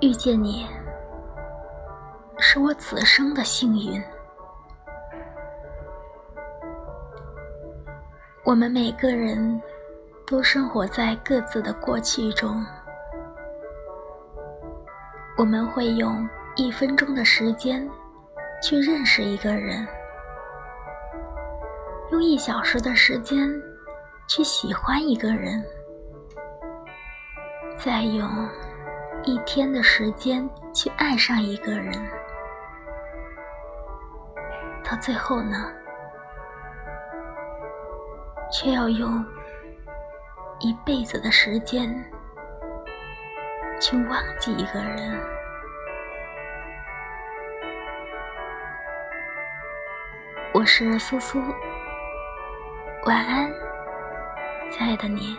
遇见你，是我此生的幸运。我们每个人都生活在各自的过去中，我们会用一分钟的时间去认识一个人，用一小时的时间去喜欢一个人，再用一天的时间去爱上一个人，到最后呢？却要用一辈子的时间去忘记一个人。我是苏苏，晚安，亲爱的你。